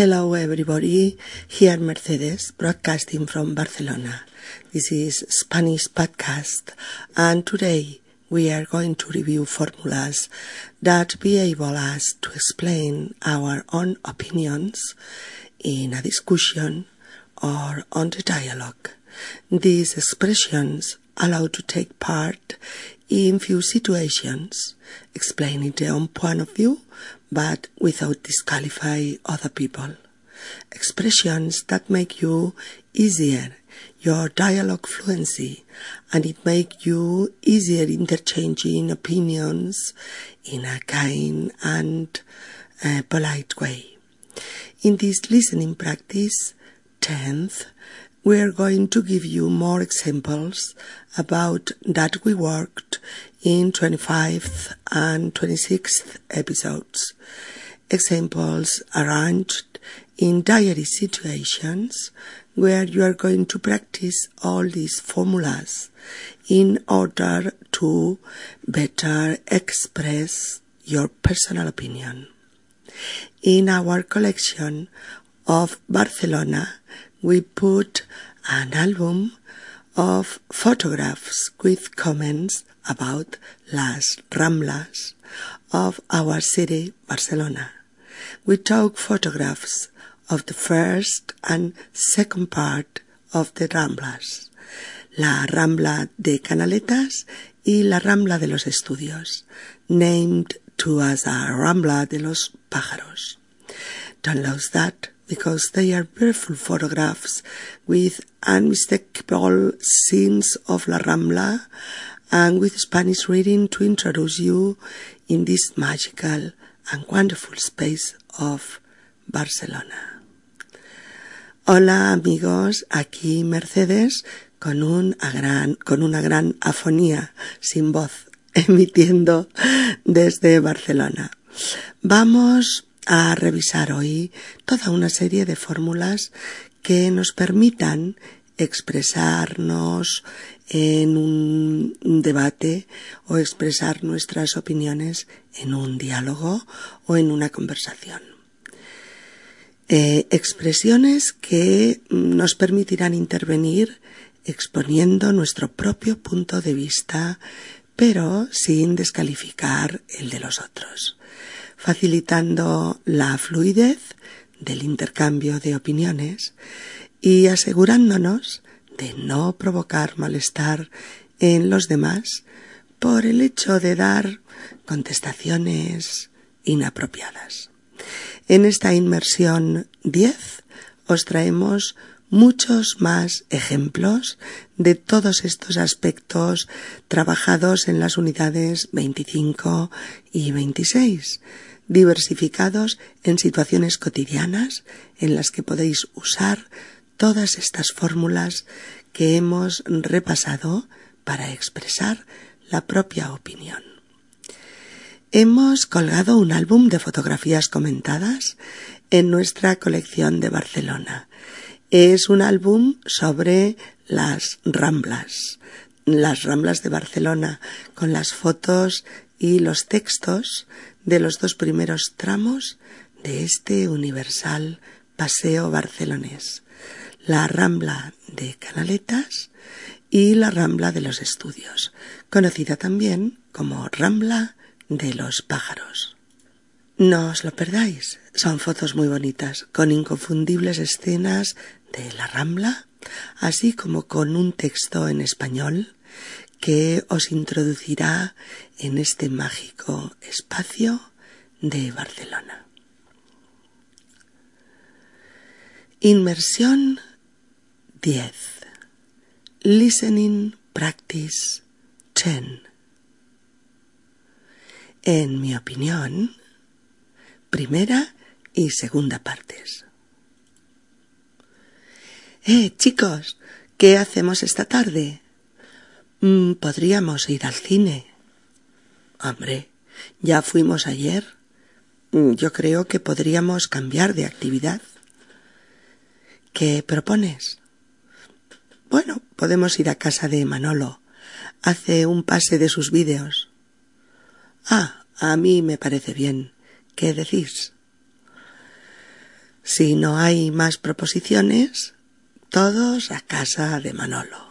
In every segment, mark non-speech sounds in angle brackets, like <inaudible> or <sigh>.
Hello everybody, here Mercedes, broadcasting from Barcelona. This is Spanish podcast and today we are going to review formulas that be able us to explain our own opinions in a discussion or on the dialogue. These expressions allow to take part in few situations, explaining their own point of view, but without disqualify other people. Expressions that make you easier your dialogue fluency and it make you easier interchanging opinions in a kind and uh, polite way. In this listening practice, 10th, we are going to give you more examples about that we worked in 25th and 26th episodes. Examples arranged in diary situations where you are going to practice all these formulas in order to better express your personal opinion. In our collection of Barcelona, we put an album of photographs with comments about las Ramblas of our city, Barcelona. We took photographs of the first and second part of the Ramblas, la Rambla de Canaletas y la Rambla de los Estudios, named to us a Rambla de los Pájaros. Don't lose that because they are beautiful photographs with unmistakable scenes of La Rambla and with Spanish reading to introduce you in this magical and wonderful space of Barcelona. Hola amigos, aquí Mercedes con, un con una gran afonía sin voz <laughs> emitiendo desde Barcelona. Vamos a revisar hoy toda una serie de fórmulas que nos permitan expresarnos en un debate o expresar nuestras opiniones en un diálogo o en una conversación. Eh, expresiones que nos permitirán intervenir exponiendo nuestro propio punto de vista, pero sin descalificar el de los otros facilitando la fluidez del intercambio de opiniones y asegurándonos de no provocar malestar en los demás por el hecho de dar contestaciones inapropiadas. En esta inmersión 10 os traemos muchos más ejemplos de todos estos aspectos trabajados en las unidades 25 y 26 diversificados en situaciones cotidianas en las que podéis usar todas estas fórmulas que hemos repasado para expresar la propia opinión. Hemos colgado un álbum de fotografías comentadas en nuestra colección de Barcelona. Es un álbum sobre las ramblas, las ramblas de Barcelona, con las fotos y los textos de los dos primeros tramos de este universal paseo barcelonés, la Rambla de Canaletas y la Rambla de los Estudios, conocida también como Rambla de los Pájaros. No os lo perdáis, son fotos muy bonitas, con inconfundibles escenas de la Rambla, así como con un texto en español que os introducirá en este mágico espacio de Barcelona. Inmersión 10. Listening Practice 10. En mi opinión, primera y segunda partes. Eh, chicos, ¿qué hacemos esta tarde? Mm, podríamos ir al cine. Hombre, ya fuimos ayer. Mm, yo creo que podríamos cambiar de actividad. ¿Qué propones? Bueno, podemos ir a casa de Manolo. Hace un pase de sus vídeos. Ah, a mí me parece bien. ¿Qué decís? Si no hay más proposiciones, todos a casa de Manolo.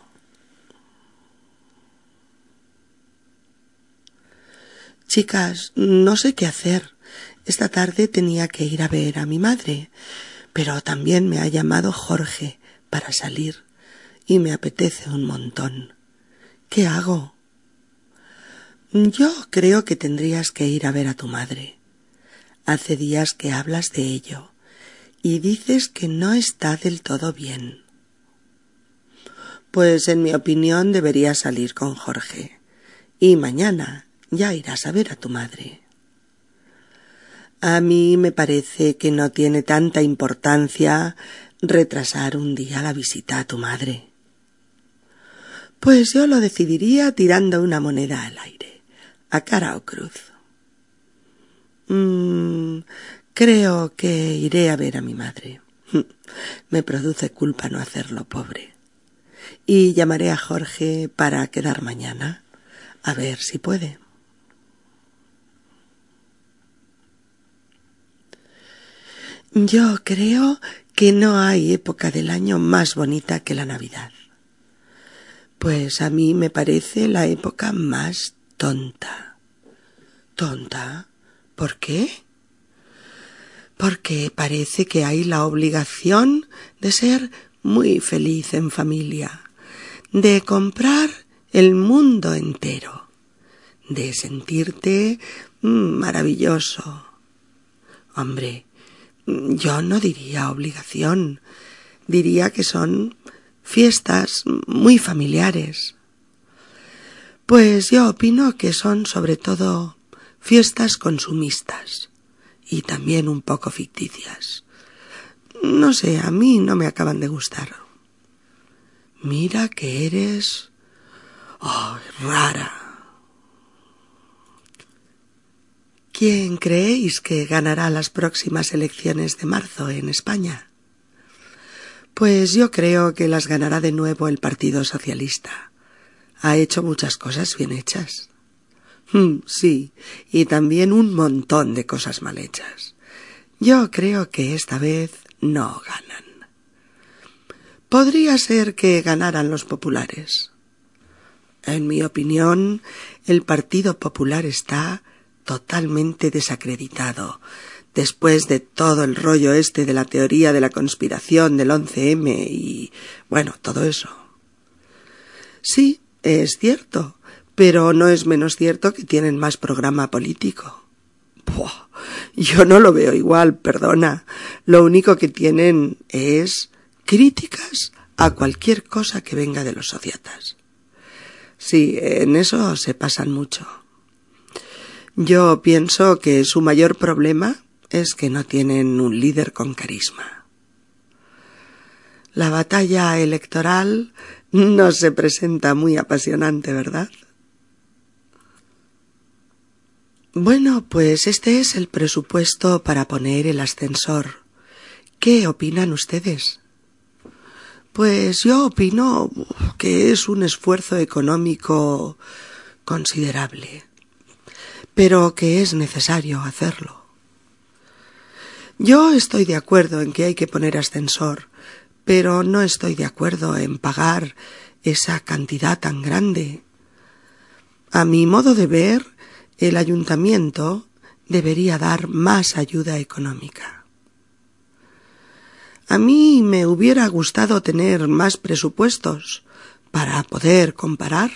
Chicas, no sé qué hacer. Esta tarde tenía que ir a ver a mi madre, pero también me ha llamado Jorge para salir y me apetece un montón. ¿Qué hago? Yo creo que tendrías que ir a ver a tu madre. Hace días que hablas de ello y dices que no está del todo bien. Pues en mi opinión deberías salir con Jorge. Y mañana ya irás a ver a tu madre. A mí me parece que no tiene tanta importancia retrasar un día la visita a tu madre. Pues yo lo decidiría tirando una moneda al aire, a cara o cruz. Mm, creo que iré a ver a mi madre. <laughs> Me produce culpa no hacerlo, pobre. Y llamaré a Jorge para quedar mañana, a ver si puede. Yo creo que no hay época del año más bonita que la Navidad. Pues a mí me parece la época más tonta. ¿Tonta? ¿Por qué? Porque parece que hay la obligación de ser muy feliz en familia, de comprar el mundo entero, de sentirte maravilloso. Hombre, yo no diría obligación, diría que son fiestas muy familiares. Pues yo opino que son sobre todo fiestas consumistas y también un poco ficticias. No sé, a mí no me acaban de gustar. Mira que eres... Oh, rara. ¿Quién creéis que ganará las próximas elecciones de marzo en España? Pues yo creo que las ganará de nuevo el Partido Socialista. Ha hecho muchas cosas bien hechas. Hmm, sí, y también un montón de cosas mal hechas. Yo creo que esta vez no ganan. Podría ser que ganaran los populares. En mi opinión, el Partido Popular está totalmente desacreditado, después de todo el rollo este de la teoría de la conspiración del 11M y bueno, todo eso. Sí, es cierto, pero no es menos cierto que tienen más programa político. yo no lo veo igual, perdona. Lo único que tienen es críticas a cualquier cosa que venga de los sociatas. Sí, en eso se pasan mucho. Yo pienso que su mayor problema es que no tienen un líder con carisma. La batalla electoral no se presenta muy apasionante, ¿verdad? Bueno, pues este es el presupuesto para poner el ascensor. ¿Qué opinan ustedes? Pues yo opino que es un esfuerzo económico considerable pero que es necesario hacerlo. Yo estoy de acuerdo en que hay que poner ascensor, pero no estoy de acuerdo en pagar esa cantidad tan grande. A mi modo de ver, el ayuntamiento debería dar más ayuda económica. A mí me hubiera gustado tener más presupuestos para poder comparar.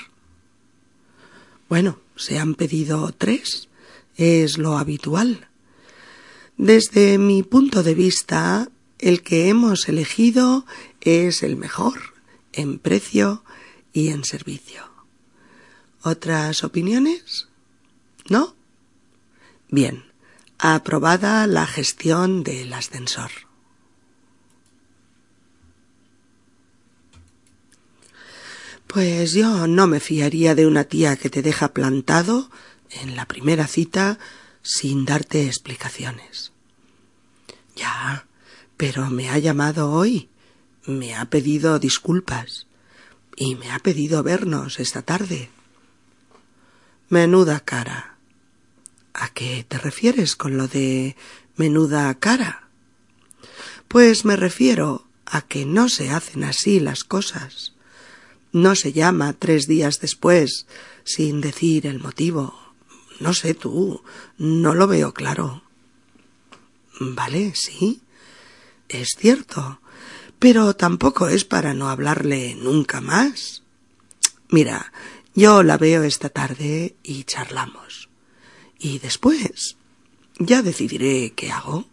Bueno, se han pedido tres. Es lo habitual. Desde mi punto de vista, el que hemos elegido es el mejor en precio y en servicio. ¿Otras opiniones? ¿No? Bien, aprobada la gestión del ascensor. Pues yo no me fiaría de una tía que te deja plantado en la primera cita sin darte explicaciones. Ya, pero me ha llamado hoy, me ha pedido disculpas y me ha pedido vernos esta tarde. Menuda cara. ¿A qué te refieres con lo de menuda cara? Pues me refiero a que no se hacen así las cosas. No se llama tres días después sin decir el motivo. No sé tú, no lo veo claro. Vale, sí, es cierto, pero tampoco es para no hablarle nunca más. Mira, yo la veo esta tarde y charlamos. Y después ya decidiré qué hago.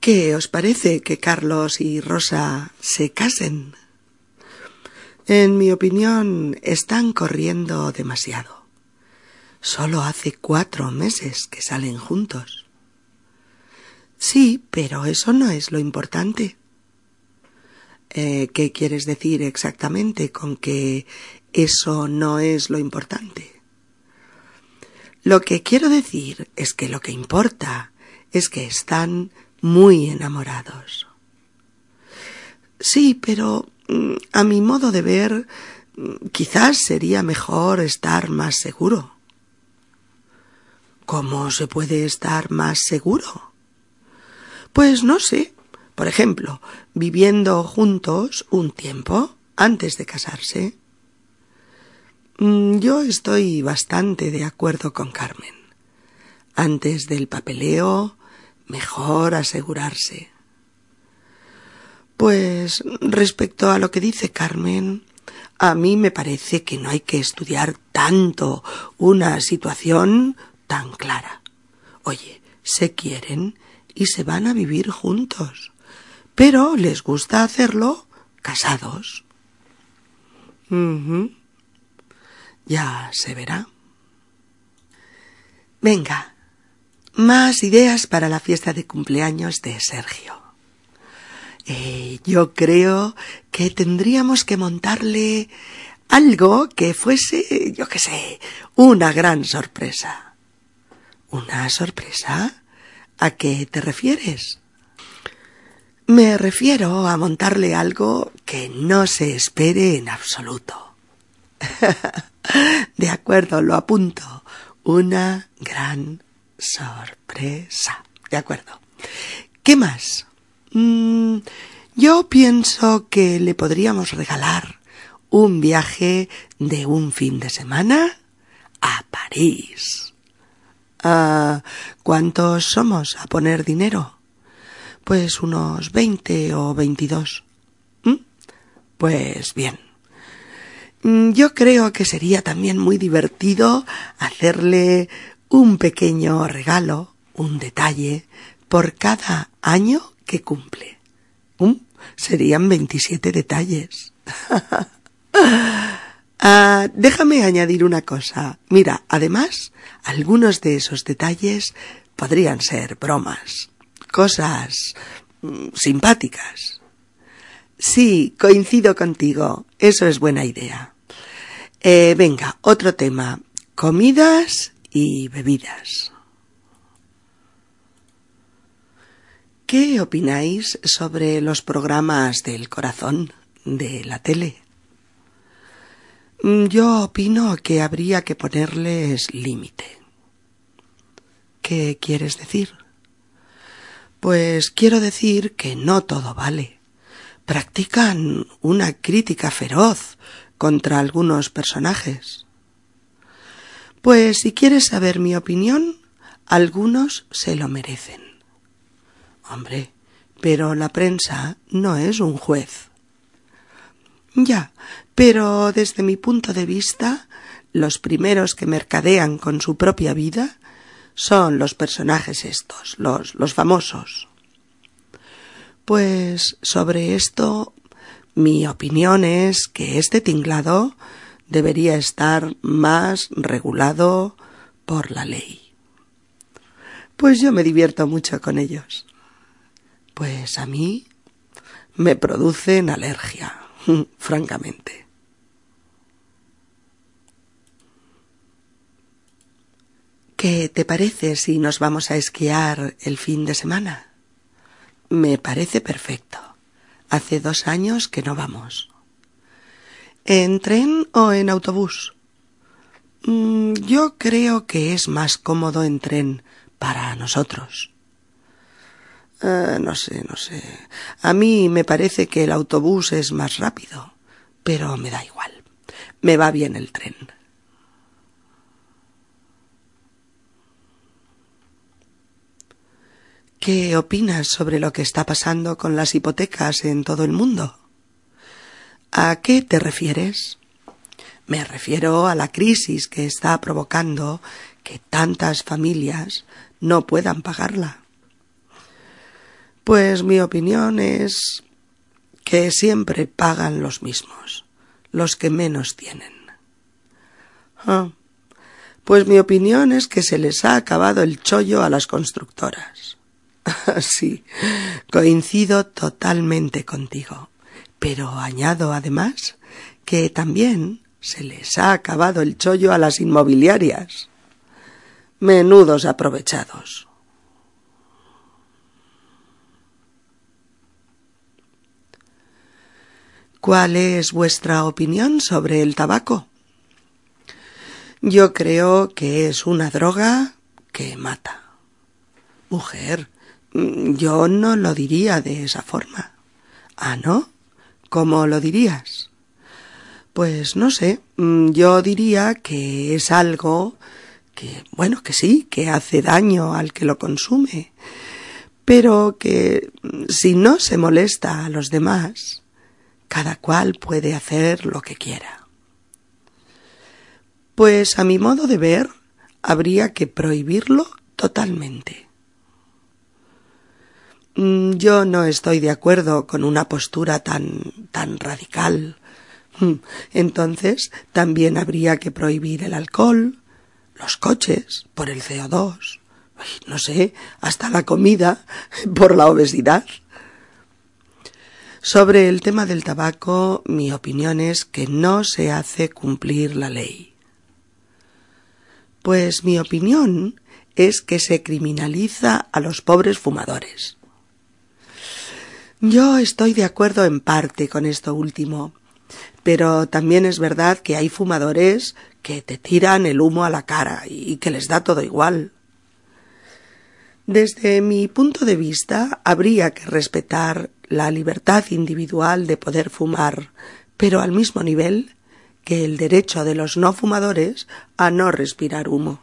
¿Qué os parece que Carlos y Rosa se casen? En mi opinión, están corriendo demasiado. Solo hace cuatro meses que salen juntos. Sí, pero eso no es lo importante. Eh, ¿Qué quieres decir exactamente con que eso no es lo importante? Lo que quiero decir es que lo que importa es que están muy enamorados. Sí, pero mm, a mi modo de ver, mm, quizás sería mejor estar más seguro. ¿Cómo se puede estar más seguro? Pues no sé. Por ejemplo, viviendo juntos un tiempo antes de casarse. Mm, yo estoy bastante de acuerdo con Carmen. Antes del papeleo, mejor asegurarse. Pues respecto a lo que dice Carmen, a mí me parece que no hay que estudiar tanto una situación tan clara. Oye, se quieren y se van a vivir juntos, pero les gusta hacerlo casados. Ya se verá. Venga, más ideas para la fiesta de cumpleaños de Sergio. Eh, yo creo que tendríamos que montarle algo que fuese, yo qué sé, una gran sorpresa. ¿Una sorpresa? ¿A qué te refieres? Me refiero a montarle algo que no se espere en absoluto. <laughs> de acuerdo, lo apunto. Una gran sorpresa. De acuerdo. ¿Qué más? Mm, yo pienso que le podríamos regalar un viaje de un fin de semana a París. Ah, ¿Cuántos somos a poner dinero? Pues unos veinte o veintidós. ¿Mm? Pues bien. Mm, yo creo que sería también muy divertido hacerle un pequeño regalo, un detalle, por cada año que cumple. serían 27 detalles. <laughs> Ah, déjame añadir una cosa. Mira, además, algunos de esos detalles podrían ser bromas, cosas mm, simpáticas. Sí, coincido contigo. Eso es buena idea. Eh, venga, otro tema. Comidas y bebidas. ¿Qué opináis sobre los programas del corazón de la tele? Mm, yo opino que habría que ponerles límite. ¿Qué quieres decir? Pues quiero decir que no todo vale. Practican una crítica feroz contra algunos personajes. Pues si quieres saber mi opinión, algunos se lo merecen. Hombre, pero la prensa no es un juez. Ya, pero desde mi punto de vista, los primeros que mercadean con su propia vida son los personajes estos, los, los famosos. Pues sobre esto mi opinión es que este tinglado debería estar más regulado por la ley. Pues yo me divierto mucho con ellos. Pues a mí me producen alergia, <laughs> francamente. ¿Qué te parece si nos vamos a esquiar el fin de semana? Me parece perfecto. Hace dos años que no vamos. ¿En tren o en autobús? Mm, yo creo que es más cómodo en tren para nosotros. Ah, no sé, no sé. A mí me parece que el autobús es más rápido, pero me da igual. Me va bien el tren. ¿Qué opinas sobre lo que está pasando con las hipotecas en todo el mundo? ¿A qué te refieres? Me refiero a la crisis que está provocando que tantas familias no puedan pagarla. Pues mi opinión es que siempre pagan los mismos, los que menos tienen. Ah, pues mi opinión es que se les ha acabado el chollo a las constructoras. <laughs> sí, coincido totalmente contigo. Pero añado además que también se les ha acabado el chollo a las inmobiliarias. Menudos aprovechados. ¿Cuál es vuestra opinión sobre el tabaco? Yo creo que es una droga que mata. Mujer, Mm, yo no lo diría de esa forma. ¿Ah, no? ¿Cómo lo dirías? Pues no sé, mm, yo diría que es algo que, bueno, que sí, que hace daño al que lo consume, pero que mm, si no se molesta a los demás, cada cual puede hacer lo que quiera. Pues a mi modo de ver, habría que prohibirlo totalmente. Mm, yo no estoy de acuerdo con una postura tan tan radical. Mm, entonces también habría que prohibir el alcohol, los coches por el CO2, no sé, hasta la comida <laughs> por la obesidad. Sobre el tema del tabaco, mi opinión es que no se hace cumplir la ley. Pues mi opinión es que se criminaliza a los pobres fumadores. Yo estoy de acuerdo en parte con esto último, pero también es verdad que hay fumadores que te tiran el humo a la cara y que les da todo igual. Desde mi punto de vista, habría que respetar la libertad individual de poder fumar, pero al mismo nivel que el derecho de los no fumadores a no respirar humo.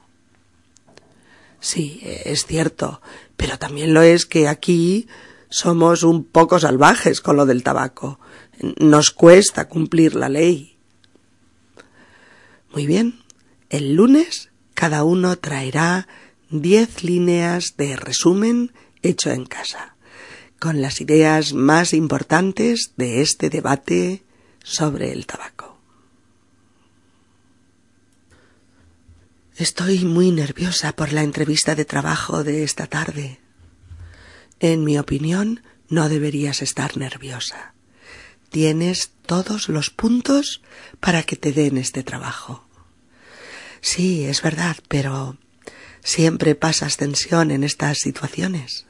Sí, es cierto, pero también lo es que aquí somos un poco salvajes con lo del tabaco. Nos cuesta cumplir la ley. Muy bien. El lunes cada uno traerá diez líneas de resumen hecho en casa, con las ideas más importantes de este debate sobre el tabaco. Estoy muy nerviosa por la entrevista de trabajo de esta tarde. En mi opinión, no deberías estar nerviosa. Tienes todos los puntos para que te den este trabajo. Sí, es verdad, pero siempre pasas tensión en estas situaciones.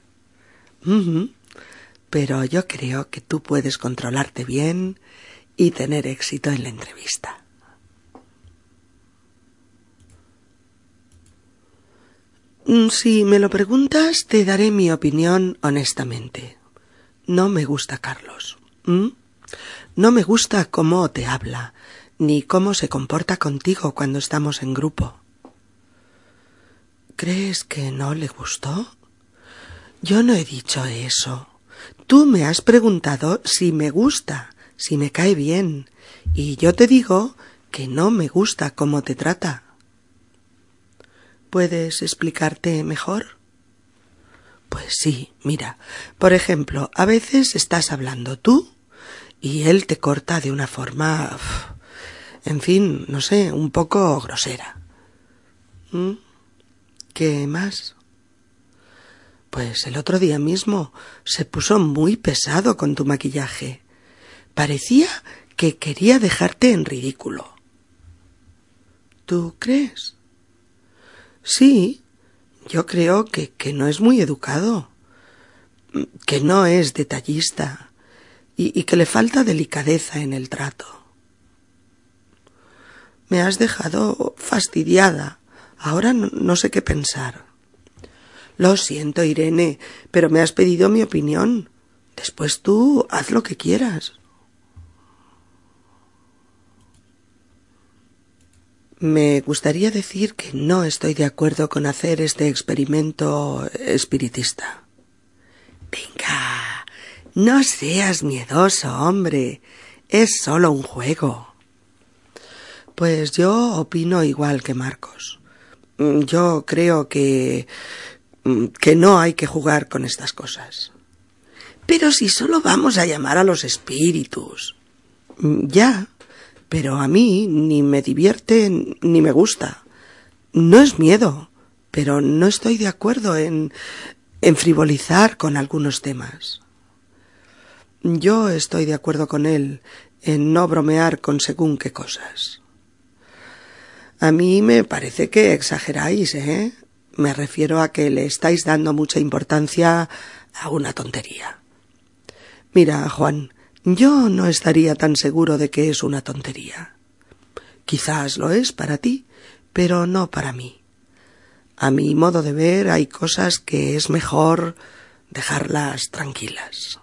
Pero yo creo que tú puedes controlarte bien y tener éxito en la entrevista. Si me lo preguntas, te daré mi opinión honestamente. No me gusta Carlos. No me gusta cómo te habla, ni cómo se comporta contigo cuando estamos en grupo. ¿Crees que no le gustó? Yo no he dicho eso. Tú me has preguntado si me gusta, si me cae bien, y yo te digo que no me gusta cómo te trata. ¿Puedes explicarte mejor? Pues sí, mira, por ejemplo, a veces estás hablando tú y él te corta de una forma, en fin, no sé, un poco grosera. ¿Mm? ¿Qué más? Pues el otro día mismo se puso muy pesado con tu maquillaje. Parecía que quería dejarte en ridículo. ¿Tú crees? Sí, yo creo que, que no es muy educado, que no es detallista y, y que le falta delicadeza en el trato. Me has dejado fastidiada. Ahora no, sé qué pensar. Lo siento, Irene, pero me has pedido mi opinión. Después tú haz lo que quieras. Me gustaría decir que no estoy de acuerdo con hacer este experimento espiritista. Venga, no seas miedoso, hombre. Es solo un juego. Pues yo opino igual que Marcos. Mm, yo creo que mm, que no hay que jugar con estas cosas. Pero si solo vamos a llamar a los espíritus. Mm, ya, pero a mí ni me divierte ni me gusta. No es miedo, pero no estoy de acuerdo en en frivolizar con algunos temas. Yo estoy de acuerdo con él en no bromear con según qué cosas. A mí me parece que exageráis, ¿eh? Me refiero a que le estáis dando mucha importancia a una tontería. Mira, Juan, yo no estaría tan seguro de que es una tontería. Quizás lo es para ti, pero no para mí. A mi modo de ver hay cosas que es mejor dejarlas tranquilas.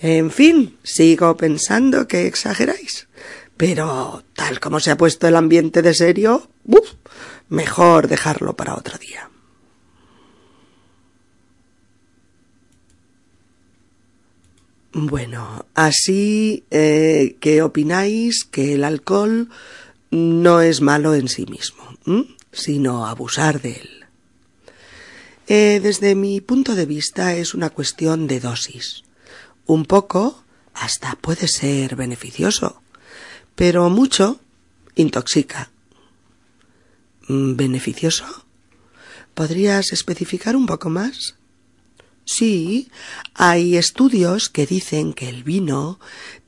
En fin, sigo pensando que exageráis. Pero tal como se ha puesto el ambiente de serio, mejor dejarlo para otro día. Bueno, así eh, que opináis que el alcohol no es malo en sí mismo, sino abusar de él. Eh, desde mi punto de vista es una cuestión de dosis. Un poco hasta puede ser beneficioso, pero mucho intoxica. ¿Beneficioso? ¿Podrías especificar un poco más? Sí, hay estudios que dicen que el vino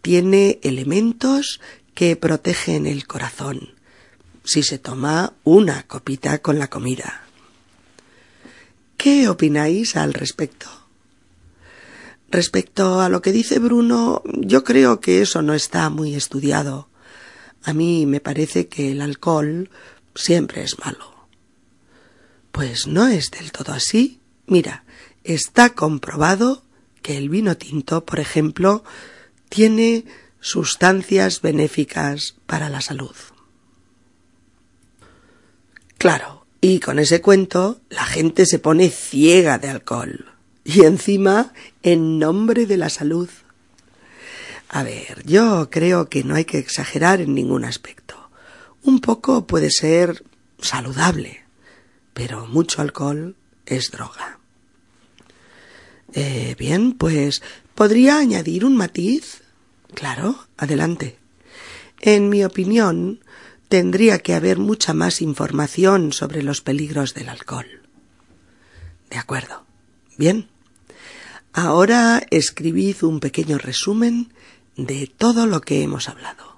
tiene elementos que protegen el corazón si se toma una copita con la comida. ¿Qué opináis al respecto? Respecto a lo que dice Bruno, yo creo que eso no está muy estudiado. A mí me parece que el alcohol siempre es malo. Pues no es del todo así. Mira, está comprobado que el vino tinto, por ejemplo, tiene sustancias benéficas para la salud. Claro, y con ese cuento la gente se pone ciega de alcohol. Y encima, en nombre de la salud. A ver, yo creo que no hay que exagerar en ningún aspecto. Un poco puede ser saludable, pero mucho alcohol es droga. Eh, bien, pues podría añadir un matiz. Claro, adelante. En mi opinión, tendría que haber mucha más información sobre los peligros del alcohol. De acuerdo. Bien. Ahora escribid un pequeño resumen de todo lo que hemos hablado.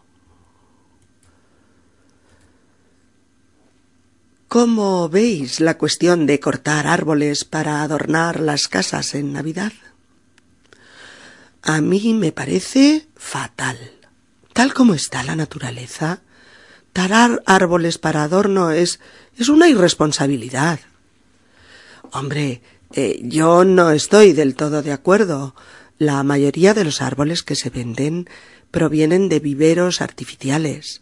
¿Cómo veis la cuestión de cortar árboles para adornar las casas en Navidad? A mí me parece fatal. Tal como está la naturaleza, tarar árboles para adorno es, es una irresponsabilidad. Hombre, eh, yo no estoy del todo de acuerdo. La mayoría de los árboles que se venden provienen de viveros artificiales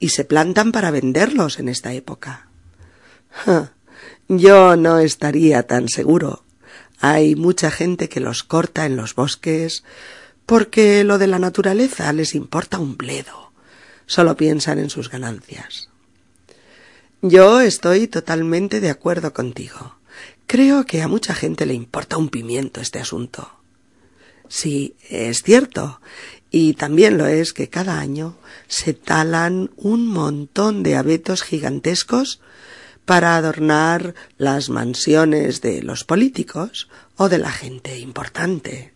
y se plantan para venderlos en esta época. <laughs> yo no estaría tan seguro. Hay mucha gente que los corta en los bosques porque lo de la naturaleza les importa un bledo. Solo piensan en sus ganancias. Yo estoy totalmente de acuerdo contigo. Creo que a mucha gente le importa un pimiento este asunto. Sí, es cierto. Y también lo es que cada año se talan un montón de abetos gigantescos para adornar las mansiones de los políticos o de la gente importante.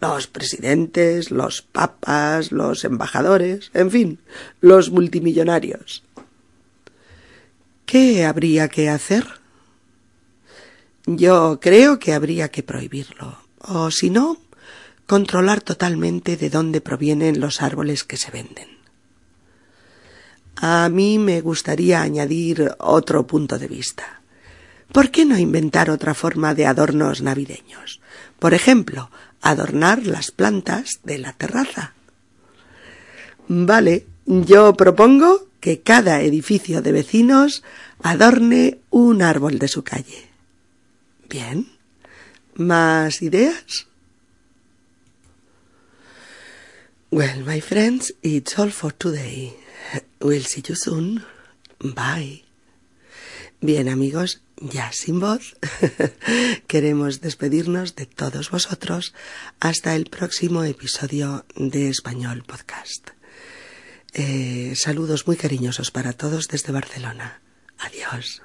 Los presidentes, los papas, los embajadores, en fin, los multimillonarios. ¿Qué habría que hacer? Yo creo que habría que prohibirlo, o si no, controlar totalmente de dónde provienen los árboles que se venden. A mí me gustaría añadir otro punto de vista. ¿Por qué no inventar otra forma de adornos navideños? Por ejemplo, adornar las plantas de la terraza. Vale, yo propongo que cada edificio de vecinos adorne un árbol de su calle. Bien. ¿Más ideas? Well, my friends, it's all for today. We'll see you soon. Bye. Bien, amigos, ya sin voz, <laughs> queremos despedirnos de todos vosotros hasta el próximo episodio de Español Podcast. Eh, saludos muy cariñosos para todos desde Barcelona. Adiós.